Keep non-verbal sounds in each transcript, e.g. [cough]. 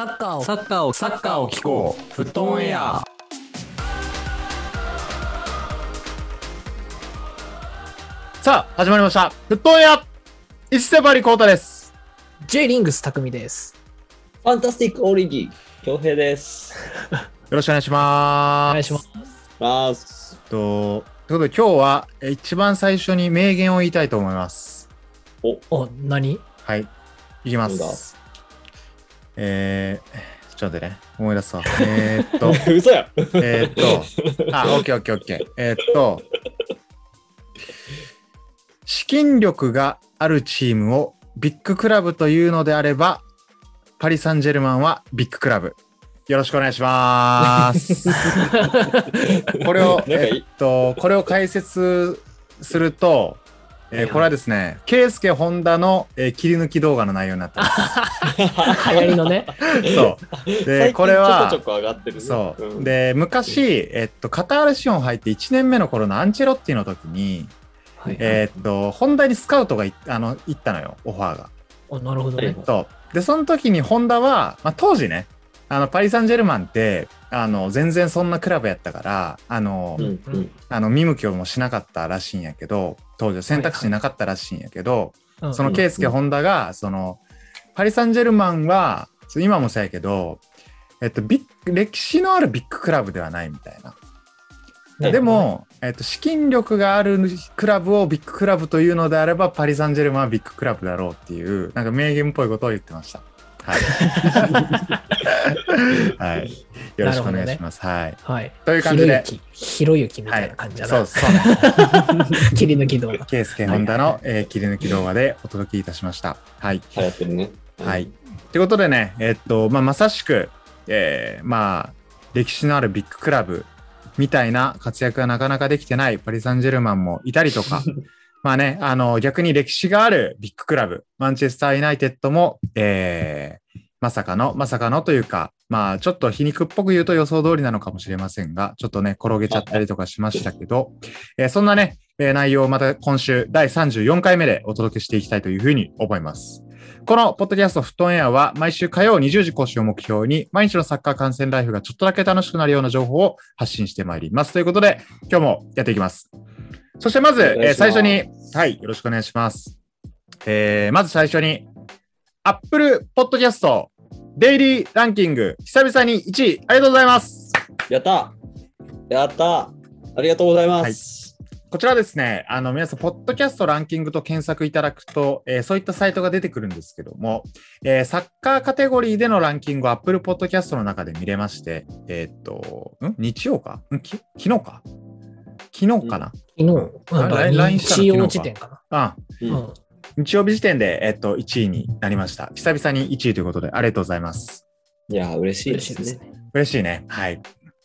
サッカーをサッカーをサッカーを聞こうフットオンエアさあ、始まりました。フットオンエア一世張りコータです。J リングス匠です。ファンタスティックオリギー、恭平です。[laughs] よろしくお願いします。お願いします。ます。と。ということで今日はえ一番最初に名言を言いたいと思います。お、何？はい。いきます。えー、ちょっと待ってね。思い出すわ。えー、っと、[laughs] 嘘や。えーっと、あ、オッケーオッケーオッケー。えーっと、資金力があるチームをビッグクラブというのであれば、パリ・サンジェルマンはビッグクラブ。よろしくお願いします。[laughs] これを、えっと、これを解説すると、えーこれはですね、ケイスケ・ホンダの、えー切り抜き動画の内容になってます。[laughs] 流行りのね。そう。で、これは、ちょこちょこ上がってるね。そう。ん、で、昔、えっと、カタール資本入って1年目の頃のアンチェロッティの時に、はいえっと、ホンダにスカウトがいあの行ったのよ、オファーが。おなるほどね。そう。で、その時にホンダは、まあ、当時ね、あの、パリ・サンジェルマンって、あの、全然そんなクラブやったから、あの、うんうん。あの、見向きもしなかったらしいんやけど、当時は選択肢なかったらしいんやけど、うんそのケイスケ・ホンダが、その、パリ・サンジェルマンは、今もそうやけど、えっと、ビッ歴史のあるビッグクラブではないみたいな。ねでも、えっと、資金力があるクラブをビッグクラブというのであれば、パリ・サンジェルマンはビッグクラブだろうっていう、なんか名言っぽいことを言ってました。はい。[laughs] はい。よろしくお願いします。はい。はい。という感じで。ひろゆき、みたはいな感じだな。そうそうね。[laughs] 切り抜き動画。ケイスケ・ホンダの、えー切り抜き動画でお届けいたしました。はい。流行ってるね。はい。ということでね、えっと、まあ、まさしく、えーまあ、歴史のあるビッグクラブみたいな活躍がなかなかできてないパリ・サンジェルマンもいたりとか、[laughs] まあね、あの、逆に歴史があるビッグクラブ、マンチェスター・ユナイテッドも、えーまさかの、まさかのというか、まあ、ちょっと皮肉っぽく言うと予想通りなのかもしれませんが、ちょっとね、転げちゃったりとかしましたけど、えーそんなね、えー内容をまた今週第34回目でお届けしていきたいというふうに思います。このポッドキャストフットオンエアは毎週火曜20時更新を目標に毎日のサッカー観戦ライフがちょっとだけ楽しくなるような情報を発信してまいります。ということで今日もやっていきます。そしてまず、えー最初に、はい、よろしくお願いします。えーまず最初に Apple Podcast デイリーランキング久々に1位ありがとうございます。やった。やった。ありがとうございます。こちらですね、あの皆さん、ポッドキャストランキングと検索いただくと、えーそういったサイトが出てくるんですけども、えーサッカーカテゴリーでのランキングを Apple Podcast の中で見れまして、えーっと、ん？日曜か？ん？き昨日か？昨日かな、昨日、うん。あだから LINE したの日曜時点かあうん。な。うん日曜日時点で、えーっと、1位になりました。久々に1位ということで、ありがとうございます。いや、嬉しいですね。嬉しいですね。嬉しいね。はい。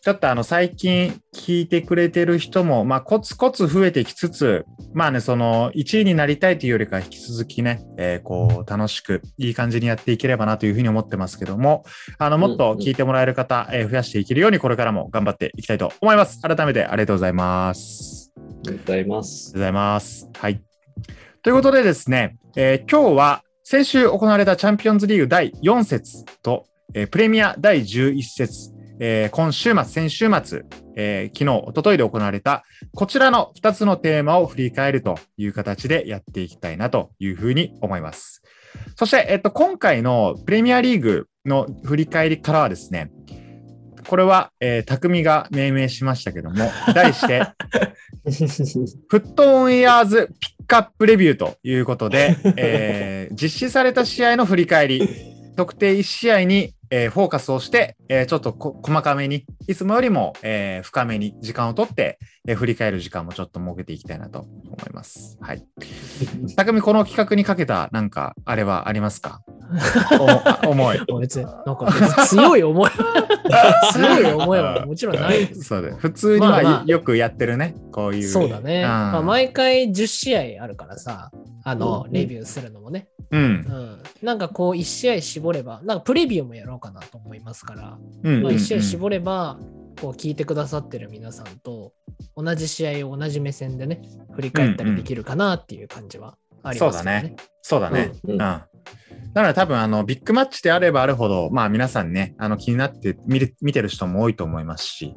ちょっとあの最近聞いてくれてる人も、まあ、コツコツ増えてきつつ、まあね、その1位になりたいというよりかは引き続きね、えーこう楽しくいい感じにやっていければなというふうに思ってますけども、あのもっと聞いてもらえる方、えー増やしていけるようにこれからも頑張っていきたいと思います。改めてありがとうございます。ありがとうございまあすりがとう。ございます。はい。ということでですね、えー今日は先週行われたチャンピオンズリーグ第4節と、えープレミア第11節、えー今週末、先週末、えー昨日、一昨日で行われたこちらの2つのテーマを振り返るという形でやっていきたいなというふうに思います。そして、えっと、今回のプレミアリーグの振り返りからはですね、これは、えー、匠が命名しましたけども、題して、[laughs] [laughs] フットオンエアーズピックアップレビューということで、[laughs] えー実施された試合の振り返り、特定1試合に、えーフォーカスをして、えーちょっとこ細かめに、いつもよりも、えー深めに時間をとって、えー振り返る時間もちょっと設けていきたいなと思います。はい。匠、この企画にかけた、なんか、あれはありますか？[laughs] 思い。別に、なんか強い思い、[laughs] 強い思いはもちろんないです。そうで普通に、まあまあまあよくやってるね、こういう。そうだね。んまあ、毎回10試合あるからさ、あの、うんレビューするのもね。うんう。ん。なんかこう、1試合絞れば、なんかプレビューもやろうかなと思いますから、うん。まあ、1試合うん絞れば、こう聞いてくださってる皆さんと同じ試合を同じ目線でね、振り返ったりできるかなっていう感じはありますよね。そうだね。そうだね。ううんん。なので多分あのビッグマッチであればあるほど、まあ皆さんね、あの気になって見る見てる人も多いと思いますし、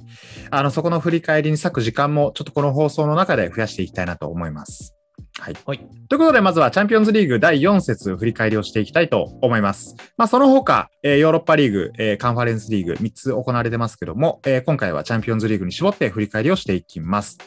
あのそこの振り返りに割く時間もちょっとこの放送の中で増やしていきたいなと思います。はい。はいということで、まずはチャンピオンズリーグ第4節振り返りをしていきたいと思います。まあその他、えーヨーロッパリーグ、えーカンファレンスリーグ3つ行われてますけども、えー今回はチャンピオンズリーグに絞って振り返りをしていきます。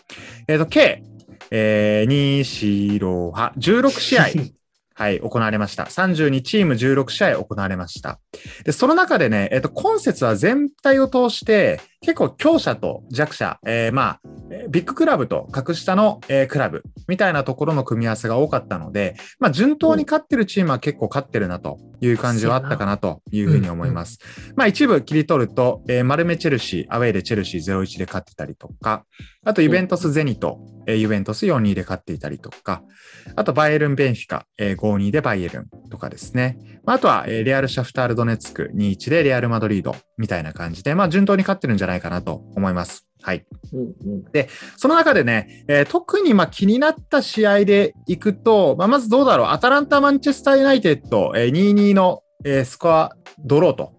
えっ、と、計、えー、2、4、6、8 16試合、[laughs] はい、行われました。32チーム16試合行われました。で、その中でね、えっ、と、今節は全体を通して、結構強者と弱者、えーまあ、えービッグクラブと格下の、えークラブみたいなところの組み合わせが多かったので、まあ、順当に勝ってるチームは結構勝ってるなという感じはあったかなというふうに思います。まあ、一部切り取ると、えー、丸目チェルシー、アウェーでチェルシー0-1で勝ってたりとか、あと、ユベントス・ゼニト、えーユベントス4-2で勝っていたりとか、あと、バイエルン・ベンフィカ、えー5-2でバイエルンとかですね。まああとは、えーレアル・シャフタール・ドネツク2-1でレアル・マドリードみたいな感じで、まあ、順当に勝ってるんじゃないかなと思います。はい。うんうんその中でね、えー特にまあ気になった試合でいくと、まあ、まずどうだろう、アタランタ・マンチェスター・ユナイテッド、えー2-2の、えースコアドローと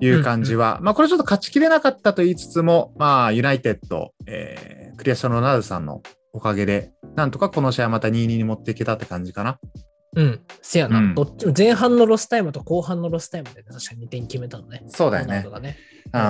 いう感じは、まあこれちょっと勝ちきれなかったと言いつつも、まあユナイテッド、えークリスティアーノ・ロナウドさんのおかげで、なんとかこの試合また2-2に持っていけたって感じかな。うん。せやな、うんどっちも前半のロスタイムと後半のロスタイムで確か2点決めたのね。そうだよねねうん。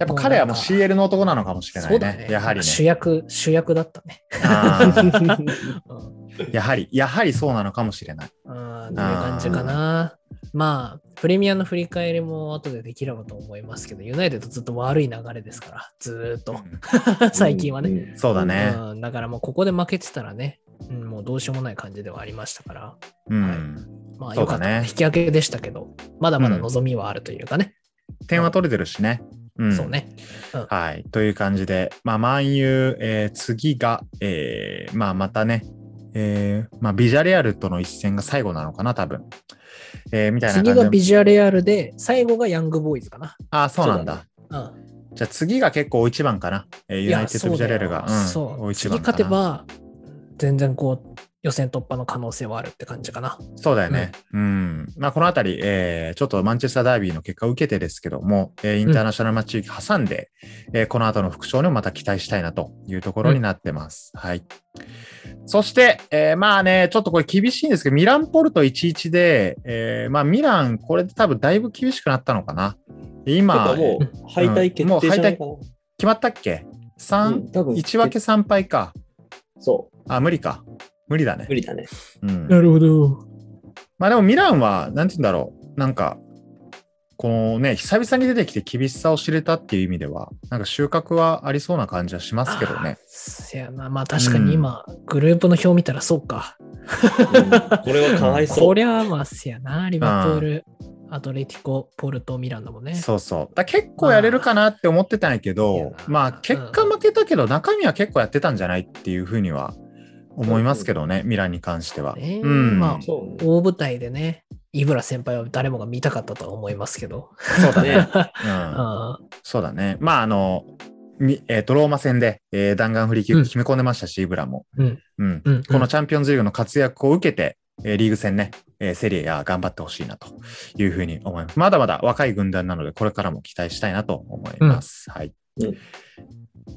やっぱ彼はもう CL の男なのかもしれないね。そうだね。やはりね。主役、主役だったね。[laughs] やはり、やはりそうなのかもしれない。あーという感じかな。まあ、プレミアの振り返りも後でできればと思いますけど、ユナイテッドずっと悪い流れですから、ずーっと、[laughs] 最近はね。うんそうだね。うんだからもうここで負けてたらね、うん、もうどうしようもない感じではありましたから、うん。はいまあよかった、引き分けでしたけど、まだまだ望みはあるというかね。点は取れてるしね。うん。そうね。はい。という感じで、まあ、万有、えー次が、えーまあ、またね、えーまあ、ビジャレアルとの一戦が最後なのかな、多分。えーみたいな。次がビジュアレアルで、最後がヤングボーイズかな。あ、そうなんだ。うんじゃあ次が結構大一番かな。えーユナイテッドビジャレアルが。そううん、大一次番かな勝てば、全然こう、予選突破の可能性はあるって感じかな。そうだよね。うん。まあ、このあたり、えーちょっとマンチェスターダービーの結果を受けてですけども、えーインターナショナルマッチ挟んで、えーこの後の副賞にもまた期待したいなというところになってます。はい。そして、えーまあね、ちょっとこれ厳しいんですけど、ミランポルト1-1で、えーまあミラン、これで多分だいぶ厳しくなったのかな。今、もう敗退決定じゃないかな。決まったっけ ?3、うん多分1分け3敗か。そう、あ、無理か。無理だね無。理だね。うん。るほど。まあでもミランは、なんて言うんだろう。なんか、このね、久々に出てきて厳しさを知れたっていう意味では、なんか収穫はありそうな感じはしますけどね。せやな。まあ確かに今、グループの表見たらそうか。うんこれはかわいそう。こりゃまあせやな。リバプール、アトレティコ、ポルト、ミランだもんね。そうそう。だ結構やれるかなって思ってたんやけいやど、まあ結果負けたけど、中身は結構やってたんじゃないっていうふうには思いますけどね、ミランに関しては。ねうん。まあ。大舞台でね、イブラ先輩は誰もが見たかったとは思いますけど。そうだね。ね [laughs] うん。あそうだね。まああの、みえーとローマ戦で、えー弾丸フリーキッうんク決め込んでましたし、イブラも。うんうんうんこのチャンピオンズリーグの活躍を受けて、えーリーグ戦ね、えーセリエが頑張ってほしいなというふうに思います。まだまだ若い軍団なので、これからも期待したいなと思います。はい。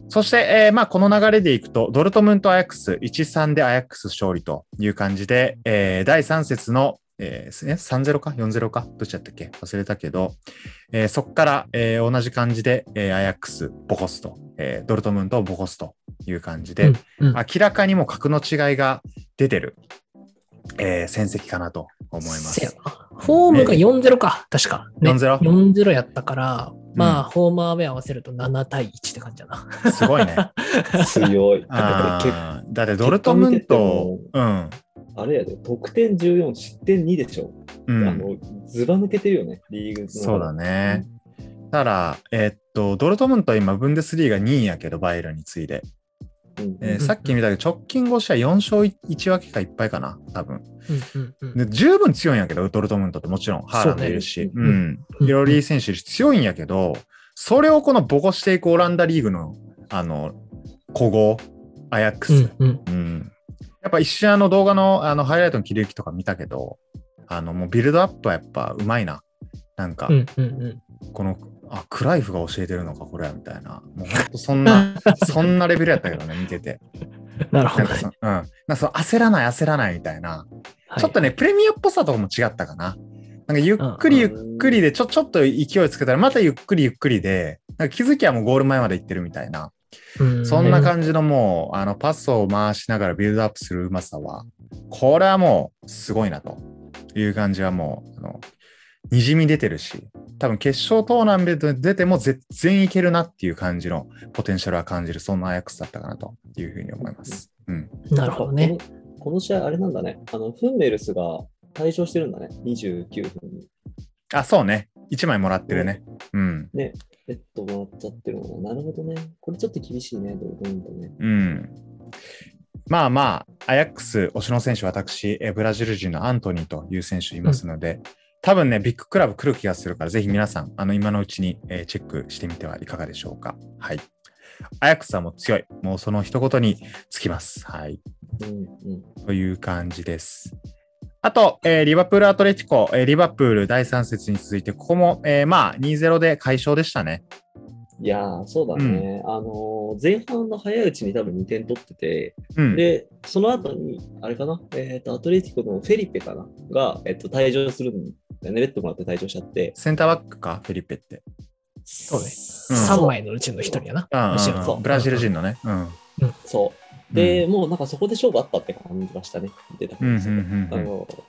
うんそして、えーまあ、この流れでいくと、ドルトムント・アヤックス、1-3でアヤックス勝利という感じで、えー第3節の、えーえ3-0か ?4-0 かどっちだったっけ？忘れたけど、えーそこから、えー同じ感じで、えーアヤックス、ボコスと、えードルトムントをボコスという感じで、うんうん明らかにも格の違いが出てる、えー戦績かなと思います。せやな。ホームが4-0か、確か。ね、4-0 4-0やったから、まあ、うんホームアウェイ合わせると7対1って感じだな。すごいね。[laughs] 強い。だってドルトムント、うん。あれやで、得点14、失点2でしょ。うん、あの、ずば抜けてるよね、リーグの。そうだね。だから、えーっと、ドルトムントは今、ブンデスリーガ2位やけど、バイエルンに次いで。うん。えーさっき見たけど、直近5試合4勝1分けか1敗かな、多分。うんうんうんで十分強いんやけど、ドルトムントってもちろん、ハーランドいるし、そううねん。いろいろいい選手強いんやけど、それをこのボコしていくオランダリーグの、あの、古豪、アヤックス。うんうんうん。やっぱ一瞬あの動画のあのハイライトの切り抜きとか見たけど、あの、もうビルドアップはやっぱうまいな。なんか、うんうんうん。この、あ、クライフが教えてるのか、これは、みたいな。もうほんとそんな、[laughs] そんなレベルやったけどね、見てて。なるほどねなんかうん。なんかその焦らない、焦らないみたいな。はいちょっとね、プレミアっぽさとかも違ったかな。なんかゆっくりゆっくりで、ちょ、ちょっと勢いつけたら、またゆっくりゆっくりで、なんか気づきはもうゴール前まで行ってるみたいな。うんそんな感じのもう、あの、パスを回しながらビルドアップするうまさは、これはもう、すごいなという感じはもう、あの、にじみ出てるし、多分決勝トーナメントに出ても全然いけるなっていう感じのポテンシャルは感じる、そんなアヤックスだったかなというふうに思います。うん。なるほどね。この。試合、あれなんだね。あの、フンメルスが退場してるんだね。29分に。あ、そうね。1枚もらってるね。うん。ね、レッドもらっちゃってるのなるほどね。これちょっと厳しいね、ドルトムントね。うん。まあまあ、アヤックス推しの選手、私、えブラジル人のアントニーという選手いますので、多分ね、ビッグクラブ来る気がするから、ぜひ皆さん、あの、今のうちに、えーチェックしてみてはいかがでしょうか。はい。アヤックスはもう強い。もうその一言につきます。はい。うんうん。という感じです。あと、えーリバプールアトレティコ、えーリバプール第3節に続いて、ここも、えーまあ、2-0で快勝でしたね。いやー、そうだね。あのー前半の早いうちに多分2点取ってて、うん。で、その後に、あれかな、えっ、と、アトレティコのフェリペかな？が、えっ、と、退場するんだよね。レッドもらって退場しちゃって。センターバックか、フェリペって。そうね。うん3枚のうちの1人やな。うんブラジル人のね。うん。そう。で、もうなんかそこで勝負あったって感じがしたね。出たも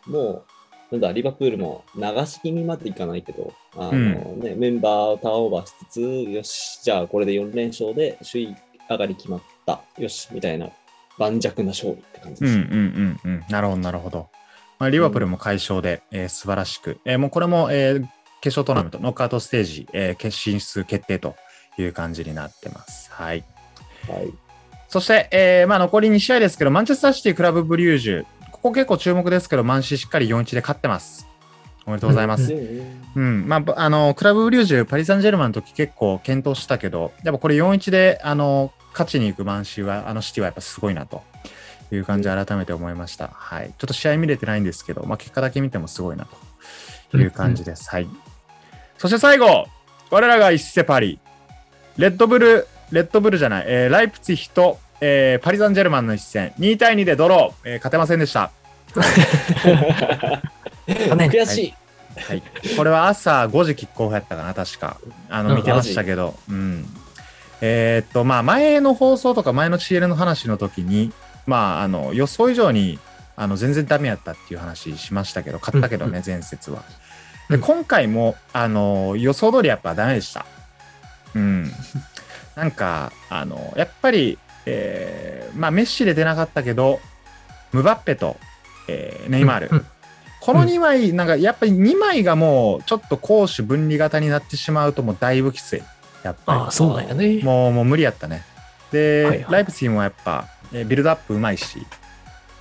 う、なんだ、リバプールも流し気味までいかないけど、あの、うんね、メンバーをターンオーバーしつつ、よし、じゃあこれで4連勝で首位上がり決まった。よし、みたいな盤石な勝利って感じです。うんうんうんうん。なるほど、なるほど。まあ、リバプールも快勝で、えー素晴らしく、えーもうこれも、えー決勝トーナメント、ノックアウトステージ、えー決進出決定という感じになってます。はい。はい。そして、えーまあ、残り2試合ですけど、マンチェスターシティ、クラブブリュージュ、ここ結構注目ですけど、マンシーしっかり4-1で勝ってます。おめでとうございます。うんうん、まあぶ、あの、クラブブリュージュ、パリ・サンジェルマンの時結構検討したけど、やっぱこれ4-1で、あの、勝ちに行くマンシーは、あのシティはやっぱすごいなという感じで改めて思いました。はい。ちょっと試合見れてないんですけど、まあ、結果だけ見てもすごいなという感じです。はい。そして最後、我らが一世パリ、レッドブル、レッドブルじゃない、えーライプツィヒと、えーパリ・サンジェルマンの一戦、2対2でドロー、えー勝てませんでした。[laughs] 悔しい。はい、これは朝5時キックオフやったかな、確か。あの、うん見てましたけど。うん。えーっと、まあ、前の放送とか前の CL の話の時に、まあ、あの、予想以上に、あの、全然ダメやったっていう話しましたけど、勝ったけどね、前節は。で、うん今回も、あの、予想通りやっぱダメでした。うん。[laughs] なんか、あの、やっぱり、えーまあ、メッシで出なかったけど、ムバッペと、えーネイマール。うんこの2枚、なんかやっぱり2枚がもうちょっと攻守分離型になってしまうともうだいぶきつい。やっぱああ、そうなんやねり。。もうもう無理やったね。で、はいはいライプツィもやっぱ、えービルドアップうまいし、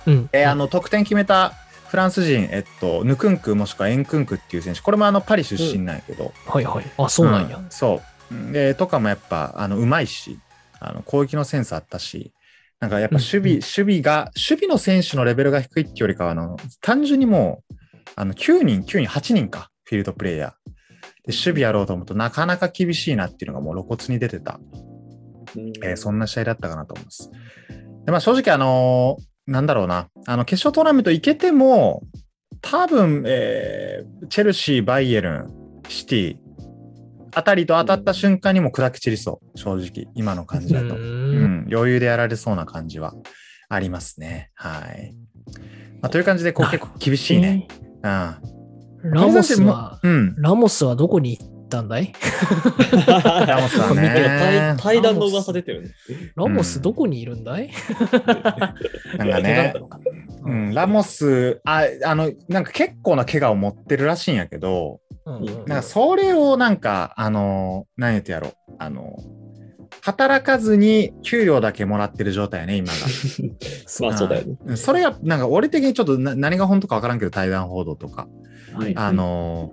うん。えーあの得点決めたフランス人、えっと、ヌクンクもしくはエンクンクっていう選手、これもあのパリ出身なんやけど、はいはい。あ、そうなんや。んそう。で、とかもやっぱ、あの、うまいし、あの、攻撃のセンスあったし、なんかやっぱ守備、うんうん守備が、守備の選手のレベルが低いっていうよりかは、あの、単純にもう、あの、9人、9人、8人か、フィールドプレイヤー。で、守備やろうと思うとなかなか厳しいなっていうのがもう露骨に出てた、うんえーそんな試合だったかなと思います。で、まあ正直あのーなんだろうな、あの、決勝トーナメント行けても、多分、えーチェルシー、バイエルン、シティ、あたりと当たった瞬間にも砕け散りそう、正直、今の感じだと。ううんん、余裕でやられそうな感じはありますね。はい。まあ、という感じで、こう結構厳しいね。うん。ラモスは、うん。ラモスはどこに行ったんだいラモスはね対。対談の噂出てるね。ラモスどこにいるんだい、なんかね、うん、ラモス、あ、あの、なんか結構な怪我を持ってるらしいんやけど、うんうんなんかそれをなんか、あの、何言ってやろう。あの、働かずに給料だけもらってる状態やね、今が。まあそうだよね。うんそれが、なんか俺的にちょっとな何が本当かわからんけど、対談報道とか。はいあの、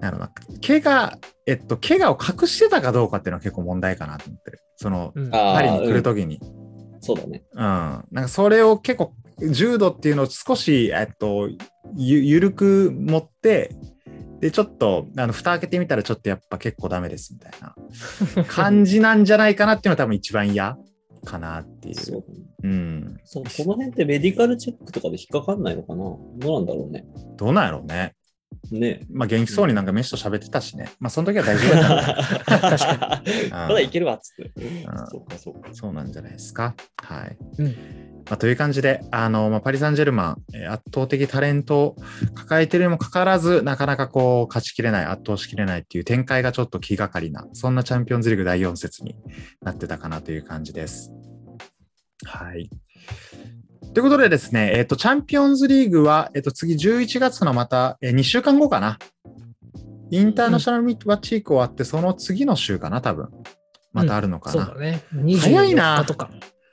なんだろうな、怪我、えっと、怪我を隠してたかどうかっていうのは結構問題かなと思ってる。その、うんパリに来るときに。そうだね。うん。なんかそれを結構、重度っていうのを少し、えっと、ゆゆるく持って、で、ちょっと、あの、蓋開けてみたらちょっとやっぱ結構ダメですみたいな [laughs] 感じなんじゃないかなっていうのが多分一番嫌かなっていう。そううん。そうこの辺ってメディカルチェックとかで引っかかんないのかな？どうなんだろうね。どうなんやろうね。ねまあ元気そうになんか飯と喋ってたしね。まあその時は大丈夫だった。[laughs] 確かに。まだいけるわっつって。んそうか、そうか。そうなんじゃないですか。はい。うんまあ、という感じで、あのまあ、パリ・サンジェルマン、えー圧倒的タレントを抱えているにもかかわらず、なかなかこう勝ちきれない、圧倒しきれないっていう展開がちょっと気がかりな、そんなチャンピオンズリーグ第4節になってたかなという感じです。はい。ということでですね、えっ、と、チャンピオンズリーグは、えっ、と、次11月のまた、え2週間後かな。インターナショナルミットワッチーク終わって、その次の週かな、多分。またあるのかな。そうだね。早いな24日とか。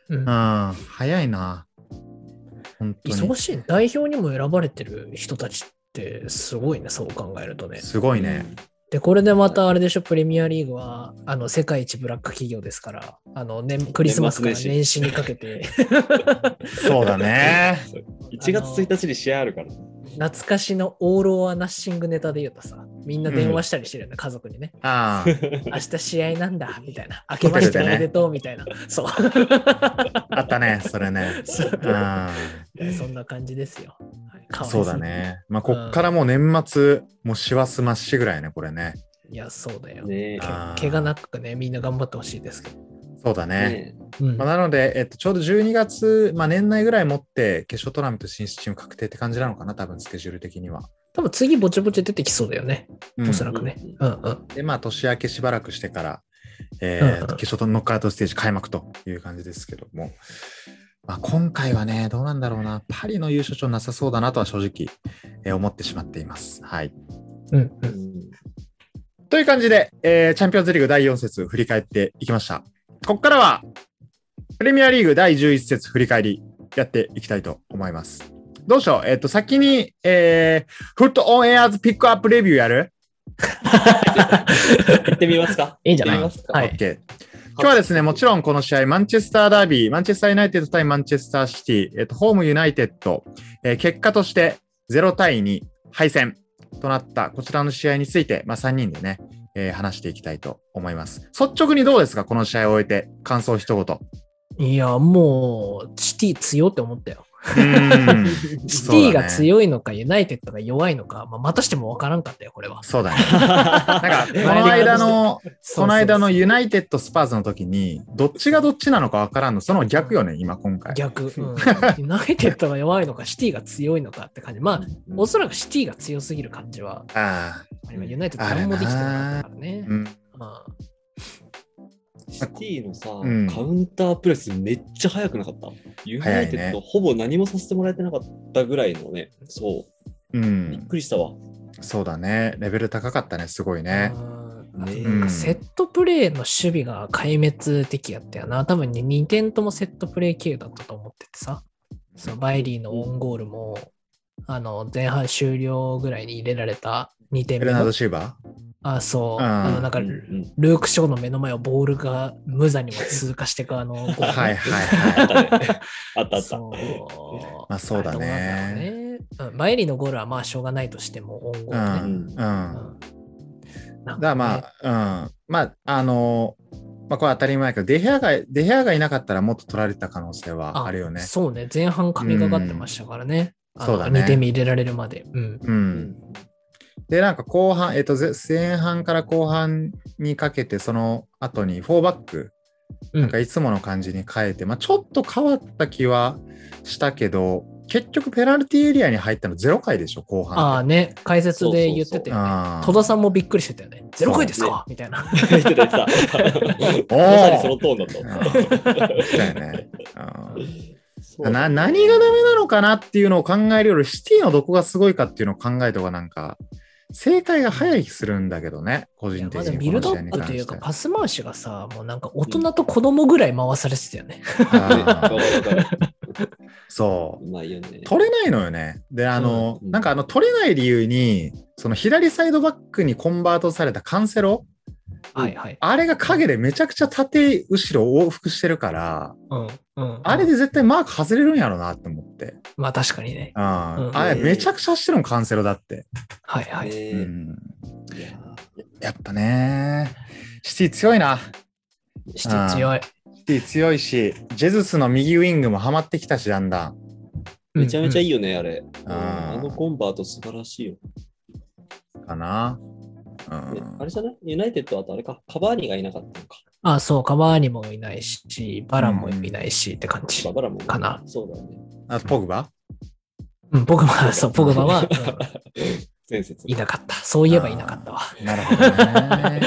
うんうん、早いな。本当に。忙しい。代表にも選ばれてる人たちってすごいね、そう考えるとね。すごいね。で、これでまたあれでしょ、プレミアリーグは、あの、世界一ブラック企業ですから、あの、年クリスマスから年始にかけて、[laughs] そうだね。[laughs] 1月1日に試合あるから。懐かしのオール・オア・ナッシングネタで言うとさ、みんな電話したりしてるよね、家族にね。あ [laughs] 明日試合なんだ、みたいな。明けましておめでとう、みたいな。そう。あ、[laughs] あったね、それね。そううん、そんな感じですよ。はいそうだ。ね。まあ、こっからもう年末、もう師走まっしぐらいね、これね。いや、そうだよ。ね怪我なくね、みんな頑張ってほしいですけど。そうだね。ねうんまあ、なので、えっと、ちょうど12月、まあ、年内ぐらい持って決勝トーナメント進出チーム確定って感じなのかな、多分スケジュール的には。多分次ぼちぼち出てきそうだよね。うんおそらくね。うんうん。で、まあ、年明けしばらくしてから、えーうんうん決勝とノックアウトステージ開幕という感じですけども、まあ、今回はね、どうなんだろうな、パリの優勝賞なさそうだなとは正直、えー思ってしまっています。はい。うんう。うんんという感じで、えーチャンピオンズリーグ第4節振り返っていきました。ここからは、プレミアリーグ第11節振り返りやっていきたいと思います。どうしよう？えっ、と、先に、えー、フットオンエアーズピックアップレビューやる？行ってみますかいいんじゃない？行ってみますかはい ?OK。今日はですね、もちろんこの試合、マンチェスターダービー、マンチェスターユナイテッド対マンチェスターシティ、えっと、ホームユナイテッド、えー結果として0対2敗戦となったこちらの試合について、まあ、3人でね、えー話していきたいと思います。率直にどうですか？この試合を終えて、感想一言。いや、もう、シティ強って思ったよ。シティが強いのか、ユナイテッドが弱いのか、まあ、またしても分からんかったよ、これは。そうだね。[laughs] なんか、[laughs] この間の、この間のユナイテッド・スパーズの時に、どっちがどっちなのかわからんの、その逆よね、今、今回。逆、うん、ユナイテッドが弱いのか、シティが強いのかって感じ。まあ、おそらくシティが強すぎる感じは、ああ、今ユナイテッド何もできてなかったからね。うん。まあシティのさ、うんカウンタープレスめっちゃ速くなかった？ユナイテッド、ほぼ何もさせてもらえてなかったぐらいのね、そうう、びっん。くりしたわ。そうだね。レベル高かったね、すごいね。セットプレーの守備が壊滅的やったよな。多分ね、2点ともセットプレー系だったと思っててさ。そのバイリーのオウンゴールも、あの前半終了ぐらいに入れられた2点目のベルナード・。シーバあ、そう。うんあのなんかうんうんルーク・ショーの目の前をボールが無残にも通過していくあのゴール。ーはいはいあはったね。[laughs] あったあった。そう。まあそうだねあれどなんだろうねうんバイリーのゴールはまあしょうがないとしても、オウンゴい。う。ん。うん。うんだからまあ、うん。まあ、あの、まあこれ当たり前だけど、デヘアが、デヘアがいなかったらもっと取られた可能性はあるよね。そうね、前半神がかってましたからね。そうだね2点目入れられるまで。うん。う。うんんで、なんか後半、えっと、ぜ前半から後半にかけて、その後に4バック、うんなんかいつもの感じに変えて、まあちょっと変わった気はしたけど、結局ペナルティエリアに入ったの0回でしょ、後半。ああね、解説で言ってたよね。あー戸田さんもびっくりしてたよね。ゼロ回ですか？みたいな。言ってた言ってた。まさにそのトーンだった。だよね。な何がダメなのかなっていうのを考えるより、シティのどこがすごいかっていうのを考えた方がなんか、正解が早い気するんだけどね、個人的まだビルドアップというか。パス回しがさ、もうなんか大人と子供ぐらい回されてたよね。[laughs] そうう。まいよね。取れないのよね。で、あの、うんなんかあの、取れない理由に、その左サイドバックにコンバートされたカンセロ、はいはい。あれが影でめちゃくちゃ縦後ろ往復してるから、うん。うん。あれで絶対マーク外れるんやろなって思って。まあ確かにね。あれめちゃくちゃ走ってるもん、カンセロだって。はいはい。ややっぱね、シティ強いな。シティ強い。シティ強いし、ジェズスの右ウィングもハマってきたし、だんだん。めちゃめちゃいい。いよね、あれ。あのコンバート素晴らしいよ。かな。うねんあ。れじゃない？ユナイテッドはあとあれか、カバーニがいなかったのか。あ、そう、カバーニもいないし、バランもいないしって感じバ。バラもかなそうだよね。あと、ポグバ？うん、ポグバ、そう、ポグバは。いなかった。そういえばいなかったわ。なるほどね。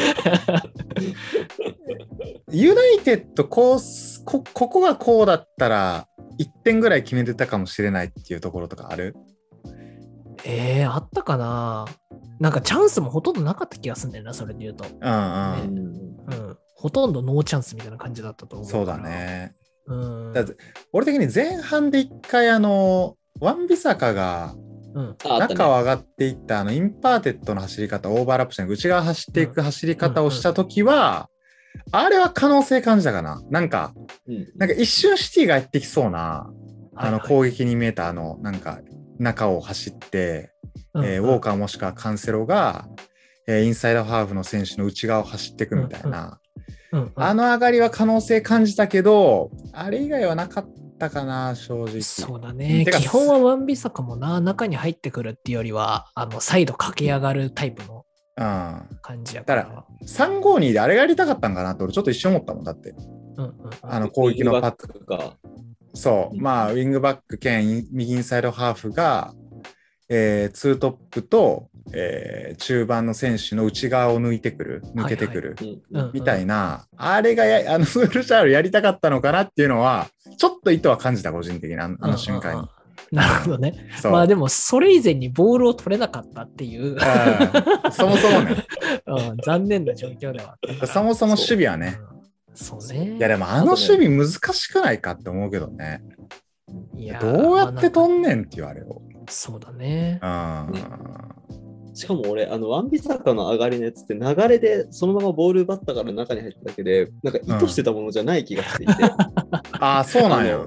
ユナイテッドこうすこ、ここがこうだったら、1点ぐらい決めてたかもしれないっていうところとかある？えー、あったかななんかチャンスもほとんどなかった気がするんだよな、それで言うと。うんううん。んうん。ほとんどノーチャンスみたいな感じだったと思う。そうだ。ね。うん。だって俺的に前半で一回あの、ワンビサカが。中を上がっていったあのインバーテッドの走り方、オーバーラップして内側走っていく走り方をしたときは、あれは可能性感じたかな。なんか、うんなんか一瞬シティがやってきそうな、あの攻撃に見えたあの、なんか中を走って、うんえーウォーカーもしくはカンセロが、えーインサイドハーフの選手の内側を走っていくみたいな、うんうんあの上がりは可能性感じたけど、あれ以外はなかったかな、正直。そうだね。基本はワンビサカもな、中に入ってくるっていうよりは、あの、サイド駆け上がるタイプのうん。感じやから。だか352であれがやりたかったんかなって俺ちょっと一瞬思ったもんだって。うんうんうんあの攻撃のパッックが。そう、うんまあ、ウィングバック兼右インサイドハーフが、えー、ツートップと、えー中盤の選手の内側を抜いてくる、抜けてくる、みたいな、あれがや [laughs] あのスールシャールやりたかったのかなっていうのは、ちょっと意図は感じた、個人的に、あの瞬間に。うんうん。うんなるほどね。まあでも、それ以前にボールを取れなかったっていう、うんそもそもね、[laughs] うん。残念な状況では。[laughs] そもそも守備はね、うん。そうね。いやでもあの守備難しくないかって思うけどね、いやどうやってと取んねんっていうあれを。そうだね。うん。ねしかも俺、あの、ワンビサカの上がりのやつって流れでそのままボール奪ったから中に入っただけで、なんか意図してたものじゃない気がしていて、ああ、そうなんや。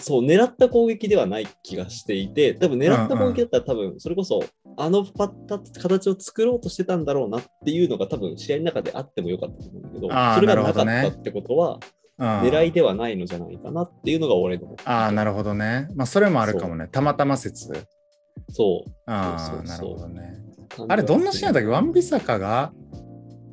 そう、狙った攻撃ではない気がしていて、多分狙った攻撃だったら多分、それこそ、あのパッタ形を作ろうとしてたんだろうなっていうのが多分試合の中であってもよかったと思うんだけど、それがなかったってことは、うん狙いではないのじゃないかなっていうのが俺の。ああ、なるほどね。まあ、それもあるかもね。たまたま説。そう。ああ、なるほどね。あれ、どんなシーンだっけ？ワンビサカが、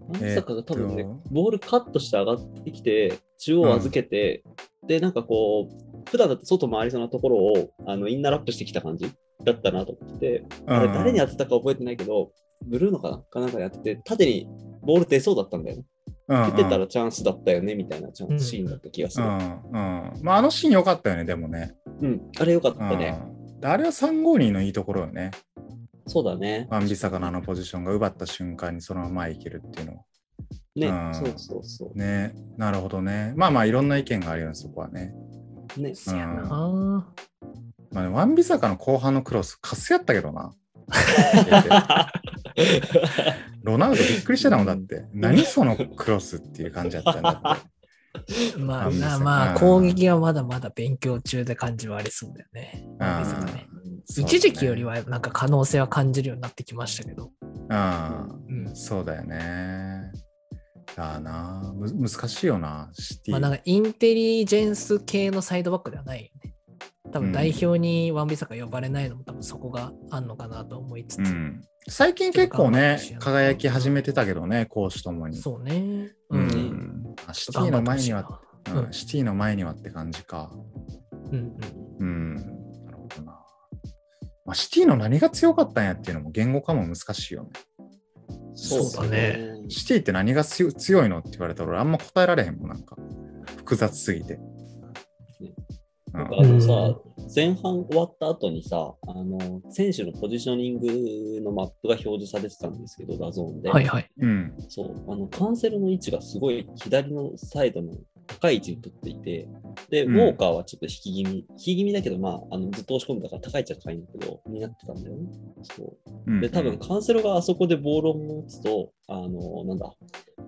ワンビサカが多分ね、えボールカットして上がってきて、中央預けて、で、なんかこう、普段だと外回りそうなところをあのインナーラップしてきた感じだったなと思ってて、あれうん誰に当てたか覚えてないけど、ブルーノかな？かなんかでやってて、縦にボール出そうだったんだよね。うんうん出てたらチャンスだったよねみたいなチャンうんシーンだった気がする。うんうん。まあ、あのシーン良かったよね、でもね。うん、あれよかったうんね。であれは352のいいところよね。そうだね。ワンビサカのあのポジションが奪った瞬間にそのままいけるっていうのは。ね、うんそうそうそね。なるほどね。まあまあ、いろんな意見があるよね、そこはね。う。ね。そやな。まあね、ワンビサカの後半のクロス、カスやったけどな。[laughs] ロナウドびっくりしてたもんだって。何そのクロスっていう感じやったんだって。[laughs] まあまあ、うん攻撃はまだまだ勉強中で感じはありそうだよね。ね一時期よりはなんか可能性は感じるようになってきましたけど。うん。うん。そうだよね。だなむ難しいよな、シティ。まあなんかインテリジェンス系のサイドバックではないよね。多分代表にワンビサカ呼ばれないのも多分そこがあんのかなと思いつつ。うん、最近結構ね輝き始めてたけどね、攻守ともに。そうね。ううん。ん。あシティの前には、うんシティの前にはって感じか。うんうんうん。まあ、シティの何が強かったんやっていうのも言語化も難しいよね。そうだね。シティって何が強いのって言われたら俺あんま答えられへんもん、なんか。複雑すぎて。うんなんかあのさ、前半終わった後にさ、あの、選手のポジショニングのマップが表示されてたんですけど、 DAZN で。はいはい。うん。そう、あの、カンセルの位置がすごい左のサイドの高い位置に取っていて、で、うんウォーカーはちょっと引き気味、引き気味だけど、まあ、あのずっと押し込んでたから高いっちゃ高いんだけど、になってたんだよね。そう。うんで、多分カンセルがあそこでボールを持つと、あの、なんだ、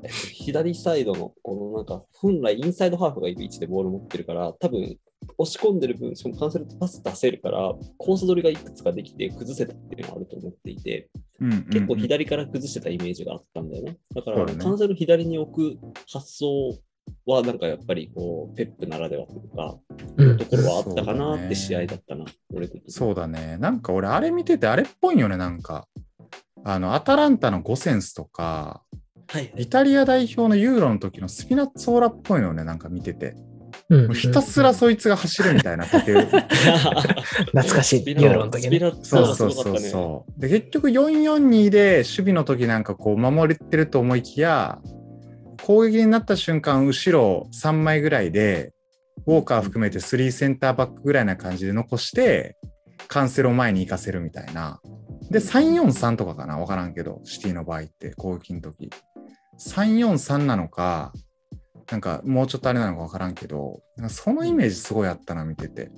えっと左サイドの、このなんか、本来インサイドハーフがいる位置でボール持ってるから、多分押し込んでる分、そのカンセルとパス出せるから、コース取りがいくつかできて崩せたっていうのがあると思っていて、うんうんうん結構左から崩してたイメージがあったんだよね。だから、ねカンセル左に置く発想は、なんかやっぱりこう、ペップならではというか、うんところはあったかなって試合だったな、俺。そうだね。なんか俺、あれ見ててあれっぽいよね、なんか。あの、アタランタのゴセンスとか、はいはいイタリア代表のユーロの時のスピナッツオーラっぽいのね、なんか見てて。うんひたすらそいつが走るみたいなっていう。[laughs] 懐かしい、ユーロの時ね。スピラッツそうそうそう。そう。で、結局442で守備の時なんかこう守れてると思いきや、攻撃になった瞬間、後ろ3枚ぐらいで、ウォーカー含めて3センターバックぐらいな感じで残して、カンセルを前に行かせるみたいな。で、343とかかなわからんけど、シティの場合って攻撃の時。343なのか、なんかもうちょっとあれなのかわからんけど、そのイメージすごいあったな、見てて。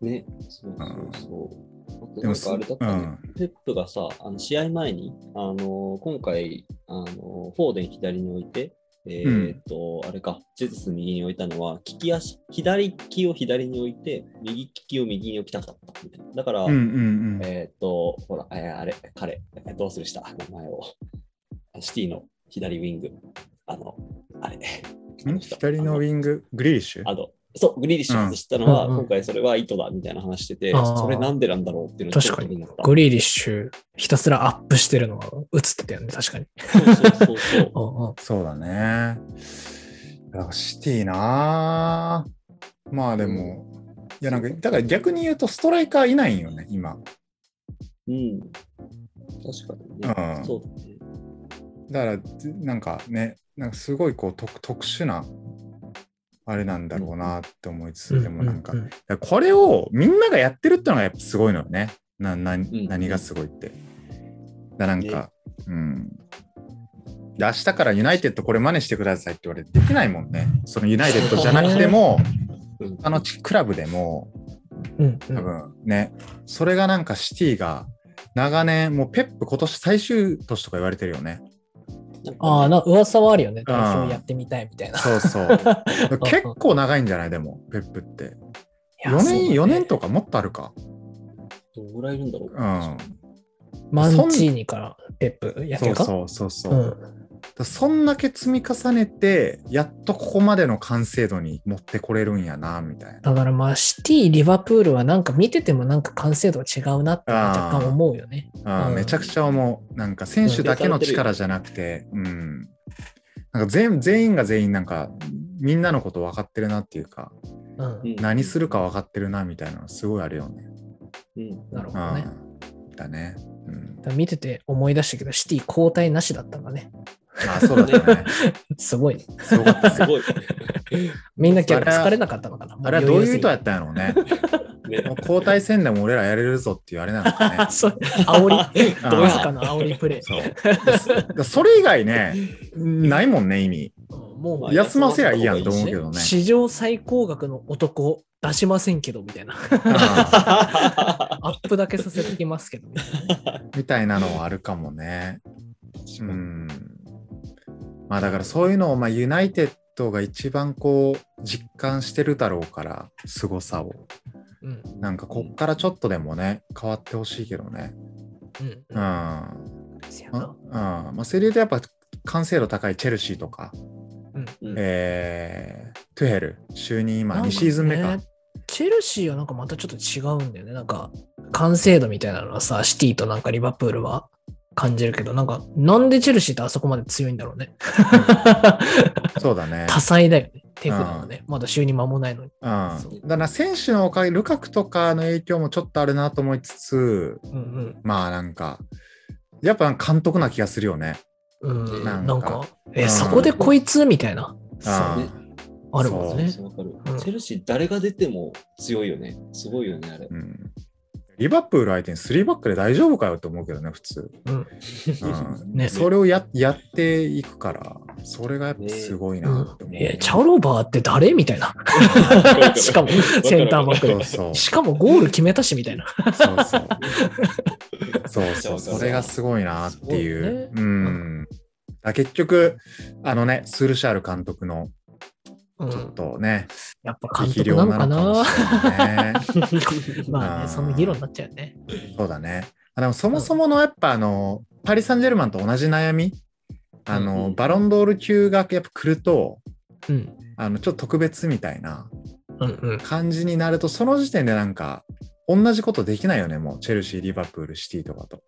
ね、そうそうそう。あとでもあれだったね、うんペップがさ、あの試合前に、あの今回、あのフォーデン左に置いて、えーっと、あれか、ジェズス右に置いたのは、利き足、左利きを左に置いて、右利きを右に置きたかったみたいな。だから、うんうんうん。えーっと、ほら、えーあれ、彼、えーどうするした？名前を。シティの左ウィング。あの、あれ。ん？左のウィング、グリーシュ？あの、そう、グリーリッシュ外したのは、今回それは意図だみたいな話してて、それなんでなんだろうっていうのが確かに。グリーリッシュ、ひたすらアップしてるのが映ってたよね、[laughs] 確かに。そうそうそうそう。[laughs] うんうんそうだね。だからシティなぁまあでも、いやなんか、だから逆に言うとストライカーいないんよね、今。うん。確かにね。うんそうだね。だから、ずなんかね、なんかすごいこう特特殊な、あれなんだろうなって思いつつ、でもなんか、これをみんながやってるってのがやっぱすごいのよね。ななん何がすごいって。だなんか、うん。で明日からユナイテッドこれ真似してくださいって言われてできないもんね。そのユナイテッドじゃなくても、うんあのちクラブでも、うんう多ん分ね、それがなんかシティが長年、もうペップ今年最終年とか言われてるよね。ああ、な噂はあるよね。代表やってみたいみたいな。そうそう。[laughs] 結構長いんじゃない？でも、ペップって。いや4年、4年と。とかもっとあるか。どんぐらいいるんだろう。うん。マンチーニからペップやってるか？そうそうそうそう。うんだそんだけ積み重ねて、やっとここまでの完成度に持ってこれるんやな、みたいな。だからまあ、シティ、リバプールはなんか見ててもなんか完成度が違うなって若干思うよね。うんめちゃくちゃ思う。なんか選手だけの力じゃなくて、うん。なんか全全員が全員なんか、みんなのこと分かってるなっていうか、うん。うん何するか分かってるな、みたいなのすごいあるよね。うん。なるほどね。うん。だね。うん。見てて思い出したけど、シティ交代なしだったんだね。まあそうだね。[laughs] すごい。すごかった。すごい。みんな結構疲れなかったのかな？あれはどういう意図やっったんやろうね。ねもう交代戦でも俺らやれるぞっていうあれなのかね。[laughs] そう、煽り、あーまさかの煽りプレイ。そう。[laughs] だそれ以外ね、ないもんね、意味。もう、休ませりゃいいやんと思うけどね。史上最高額の男出しませんけど、みたいな。あアップだけさせてきますけど、みたいなねーみたいなのはあるかもね。うん。まあだからそういうのを、まあ、ユナイテッドが一番こう実感してるだろうから、凄さを。うん。なんかこっからちょっとでもね、変わってほしいけどね。うん。う。うんうんまあ、セリエでやっぱ完成度高いチェルシーとか、うんえートゥヘル、就任今2なんかねシーズン目か。チェルシーはなんかまたちょっと違うんだよね。なんか、完成度みたいなのはさ、シティとなんかリバプールは感じるけど、なんか、なんでチェルシーってあそこまで強いんだろうね。[laughs] そうだね。多彩だよね。手札はね。まだ就任間もないのに。うんそうだから選手のおかげ、ルカクとかの影響もちょっとあるなと思いつつ、うんまあなんか、やっぱ監督な気がするよね。うん。うん、なんんか、え、うんそこでこいつみたいな。あねあるもんね。チェルシー誰が出ても強いよね。すごいよね、あれ。うん、リバプール相手に3バックで大丈夫かよって思うけどね、普通。うん。うん [laughs] ねそれをややっていくから、それがやっぱすごいなって思う。え、チャロバーって誰みたいな。[laughs] しかも、センターバックで。そうそう。しかもゴール決めたしみたいな。そうそう。そうそう、それがすごいなっていう。すごいねうん。あ結局、あのね、スールシャール監督のうんちょっとね、やっぱ監力督なのか量ななしれないね。[laughs] まあね、うんそんな議論になっちゃうよね。そうだね。あでもそもそものやっぱあの、パリ・サンジェルマンと同じ悩み、あの、うんうんバロンドール級がやっぱ来ると、うん。あの、ちょっと特別みたいなうんうん。感じになると、その時点でなんか、同じことできないよね、もう、チェルシー、リバプール、シティとかと。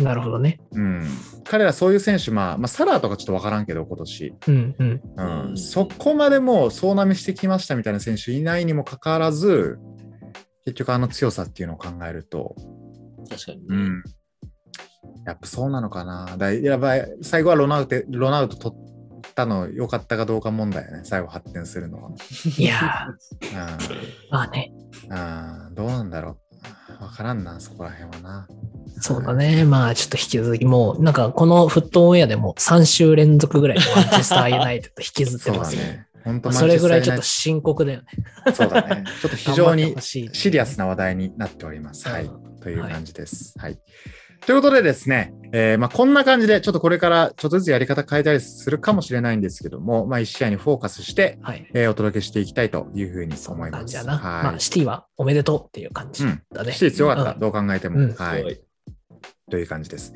なるほどね。うん。彼らそういう選手、まあ、まあ、サラーとかちょっとわからんけど、今年。うんうん。うんうんそこまでもう総なめしてきましたみたいな選手いないにもかかわらず、結局あの強さっていうのを考えると、確かにね。うん。やっぱそうなのかな。だやばい最後はロナウテロナウド取ったの良かったかどうか問題やね。最後発展するのは。いやうんー、まあね。うんどうなんだろう。わからんな、そこら辺はな。そうだね。まあちょっと引き続きもう、なんかこのフットオンエアでも3週連続ぐらいマンチェスターユナイテッド引きずってますね。本当まあそれぐらいちょっと深刻だよね。そうだね。ちょっと非常にシシリアスな話題になっております。はい。うんという感じです。はい。ということでですね、えーまあ、こんな感じで、ちょっとこれからちょっとずつやり方変えたりするかもしれないんですけども、まあ、一試合にフォーカスして、はい。えーお届けしていきたいというふうに思ます。ない感じだな。はい。まあシティはおめでとうっていう感じだね。シティ強かった、うんどう考えても。うんはいという感じです。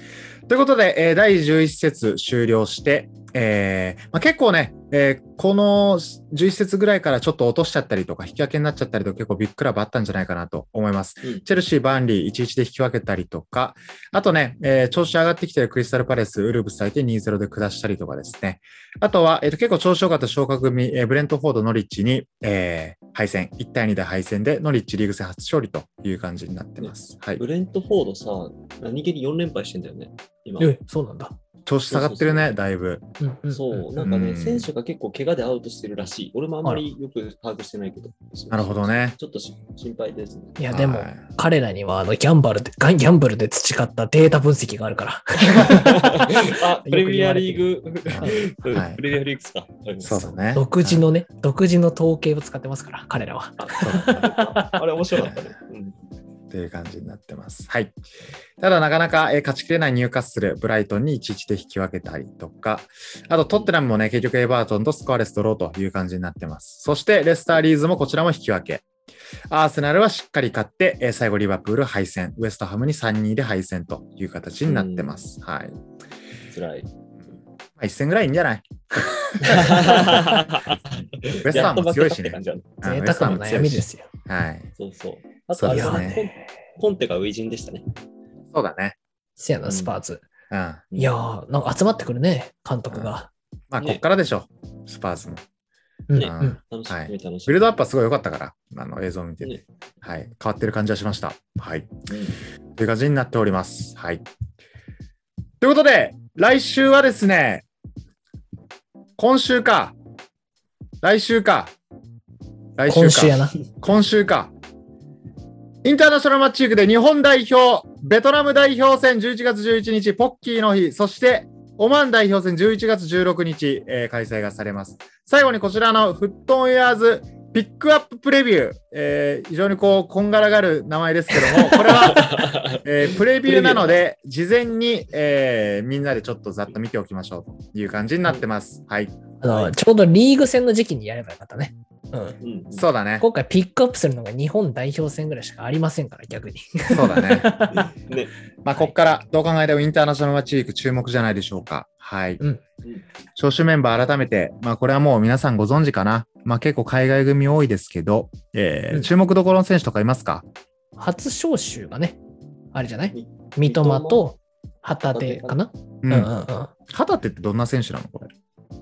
ということで、えー第11節終了して、えーまあ、結構ね、えーこの11節ぐらいからちょっと落としちゃったりとか、引き分けになっちゃったりとか、結構ビッグクラブあったんじゃないかなと思います。うんチェルシー、バーンリー、1-1で引き分けたりとか、あとね、えー調子上がってきてるクリスタルパレス、ウルブス相手に2-0で下したりとかですね。あとは、えーと結構調子良かった昇格組、えーブレントフォード、ノリッチに、えー敗戦、1対2で敗戦で、ノリッチリーグ戦初勝利という感じになってます。はいブ。レントフォードさ、何気に4連敗してんだよね、今。え、そうなんだ。調子下がってるね、そうそうそうだいぶ。そう、なんかね、うん選手が結構怪我でアウトしてるらしい。俺もあんまりよく把握してないけど。なるほどね。ちょっとし心配ですね。いや、でもはい、彼らにはあのギャンブルで、ギャンブルで培ったデータ分析があるから。あ、[laughs] プレミアリーグ、[laughs] はいプレミアリーグですか？そうだね。独自のね、独自の統計を使ってますから、彼らは。ああれ面白かったね。うんっていう感じになってます。はい。ただ、なかなか、えー勝ちきれないニューカッスル、ブライトンに1-1で引き分けたりとか、あと、トッテナムもね、結局エバートンとスコアレスドローという感じになってます。そして、レスターリーズもこちらも引き分け。アーセナルはしっかり勝って、えー最後リバプール敗戦、ウエストハムに3-2で敗戦という形になってます。はい。ま辛い。あ、1戦ぐらいいいんじゃない？[laughs] ウエストハムも強いしね。贅沢の悩みで。すよ。はい。そうそう。あとあれだそうですね、コンテが初陣でしたね。そうだね。せやな、うんスパーズ。うん。いやー、なんか集まってくるね、監督が。まあ、ねこっからでしょ。スパーズも。ね楽しはいみ、楽しみ。ビルドアップはすごい良かったから、あの映像を見てて、ねはい、変わってる感じはしました。はい。うんという感じになっております。はい。ということで、来週はですね、今週か、来週か、来週か、今週やな。今週か。インターナショナルマッチークで日本代表、ベトナム代表戦11月11日、ポッキーの日、そしてオマーン代表戦11月16日、えー開催がされます。最後にこちらのフットオンエアーズピックアッププレビュー、えー非常にこう、こんがらがる名前ですけども、これは、[laughs] えープレビューなので、事前に、えーみんなでちょっとざっと見ておきましょうという感じになってます。はい。あの、はいちょうどリーグ戦の時期にやればよかったね。うん。うんそうだね。今回ピックアップするのが日本代表戦ぐらいしかありませんから、逆に。そうだね。[laughs] ね。まあ、ここからどう考えてもインターナショナルマッチウィーク注目じゃないでしょうか。はい。うん招集メンバー改めて、まあ、これはもう皆さんご存知かな。まあ、結構海外組多いですけど、えーうん注目どころの選手とかいますか？初招集がね、あれじゃない？み三笘と旗手かな？う。うんんうんうん。旗手ってどんな選手なのこれ？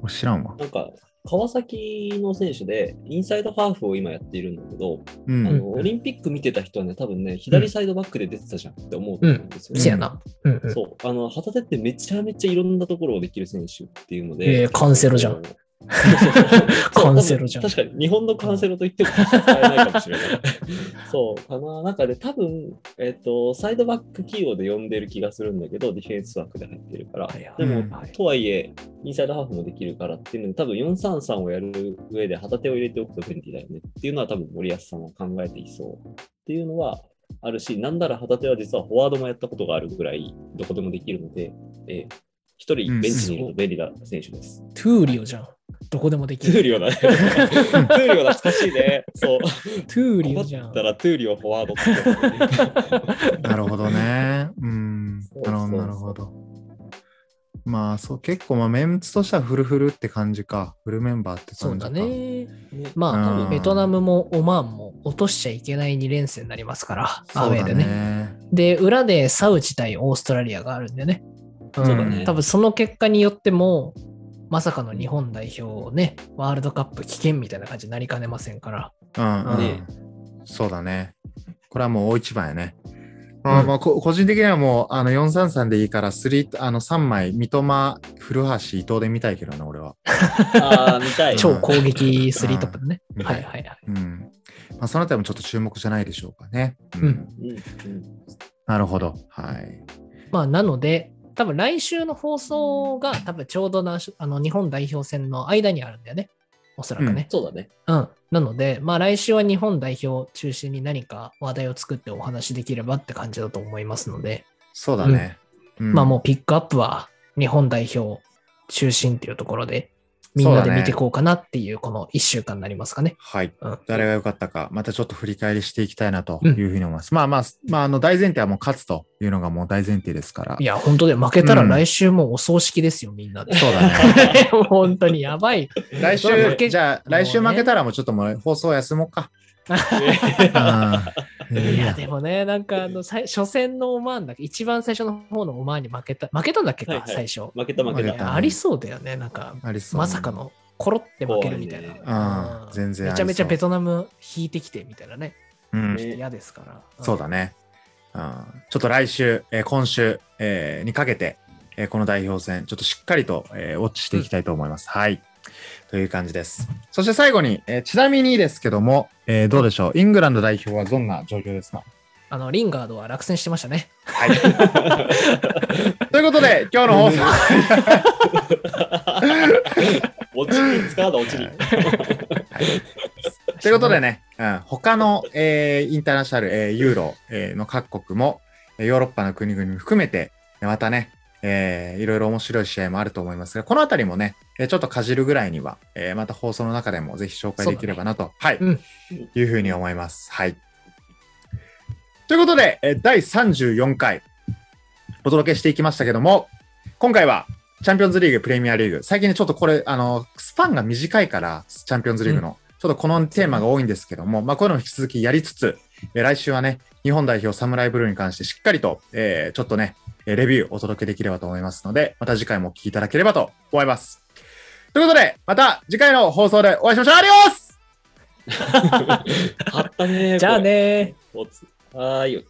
俺知らんわ。なんか、川崎の選手で、インサイドハーフを今やっているんだけど、うん。あのオリンピック見てた人はね、多分ね、左サイドバックで出てたじゃんって思うと思うんですよね。せやな。うんうん。そう、あの、旗手ってめちゃめちゃいろんなところをできる選手っていうので。えーカンセロじゃん [laughs] カンセロじゃん確かに、日本のカンセロと言っても使えないかもしれない。[laughs] そう、かな。なんかで、多分、えっ、と、サイドバック起用で呼んでる気がするんだけど、ディフェンス枠で入ってるから。はいはいでも、とはいえ、インサイドハーフもできるからっていうので、多分433をやる上で旗手を入れておくと便利だよねっていうのは多分森保さんは考えていそうっていうのはあるし、なんなら旗手は実はフォワードもやったことがあるぐらいどこでもできるので、えー一人ベンチにいると便利な選手です。トゥーリオじゃん。どこでもできる。トゥーリオだね。トゥーリオ懐かしいね。そう。トゥーリオじゃん困ったらトゥーリオフォワードって。[laughs] なるほどね。うん。なるほど、そうなるほど。まあ、そう、結構、まあ、メンツとしてはフルフルって感じか。フルメンバーってそう感じか。だね。ねまうんあ、ベトナムもオマーンも落としちゃいけない2連戦になりますから、アウェーでね。ね。で、裏でサウジ対オーストラリアがあるんでね。うんそうだね多分その結果によっても、まさかの日本代表ね、ワールドカップ危険みたいな感じになりかねませんから。うん、うんねそうだね。これはもう大一番やね。まあまあ、こ個人的にはもう、あの、433でいいから、3、あの、3枚、三笘、古橋、伊藤で見たいけどな、俺は。[laughs] ああ、見たい。超攻撃スリートップでね。うんはいはいはい。うん。まあ、そのあたりもちょっと注目じゃないでしょうかね。うんうんうんなるほど。はい。まあ、なので、多分来週の放送が多分ちょうどなあの日本代表戦の間にあるんだよね。おそらくね。そうだね。うん。なので、まあ来週は日本代表中心に何か話題を作ってお話しできればって感じだと思いますので、そうだね。うんまあもうピックアップは日本代表中心っていうところで、みんなで見ていこうかなっていうこの1週間になりますかね。はい。うん。誰が良かったか、またちょっと振り返りしていきたいなというふうに思います。まあまあ、まあ、あの、大前提はもう勝つというのがもう大前提ですから。いや、本当で負けたらうん来週もうお葬式ですよ、みんなで。そうだね。[laughs] 本当にやばい。来週、じゃあ、来週負けたらもうちょっともう放送休もうか。[laughs] うんいや、でもね、なんかあの、最初戦のオマーンだけ、一番最初の方のオマーンに負けた、負けたんだっけか、はいはい最初。負けた負けた。ありそうだよね、なんか、ありそう。まさかの、コロって負けるみたいな。うん全然ありそうめちゃめちゃベトナム引いてきてみたいなね。うん。ね嫌ですから。そうだね。うんちょっと来週、えー今週、えーにかけて、えーこの代表戦、ちょっとしっかりと、えーウォッチしていきたいと思います。はい。という感じです。そして最後に、えーちなみにですけども、えーどうでしょう、イングランド代表はどんな状況ですか？あの、リンガードは落選してましたね。はい。[laughs] ということで、今日の放送、[laughs] 落ちに使うだ、落ちに。ということでね、うん、他の、えーインターナショナル、えーユーロ、えーの各国も、えーヨーロッパの国々も含めて、またね、えーいろいろ面白い試合もあると思いますが、このあたりもね、えーちょっとかじるぐらいには、えーまた放送の中でもぜひ紹介できればなと、はい、うんいうふうに思います。はい。ということで、えー第34回お届けしていきましたけども、今回はチャンピオンズリーグ、プレミアリーグ、最近ね、ちょっとこれ、あの、スパンが短いから、チャンピオンズリーグの、ちょっとこのテーマが多いんですけども、まあ、こういうのも引き続きやりつつ、えー来週はね、日本代表サムライブルーに関してしっかりと、えーちょっとね、えーレビューお届けできればと思いますので、また次回もお聞きいただければと思います。ということで、また次回の放送でお会いしましょう。ありますあったね。じゃあねこれ。おつはーい。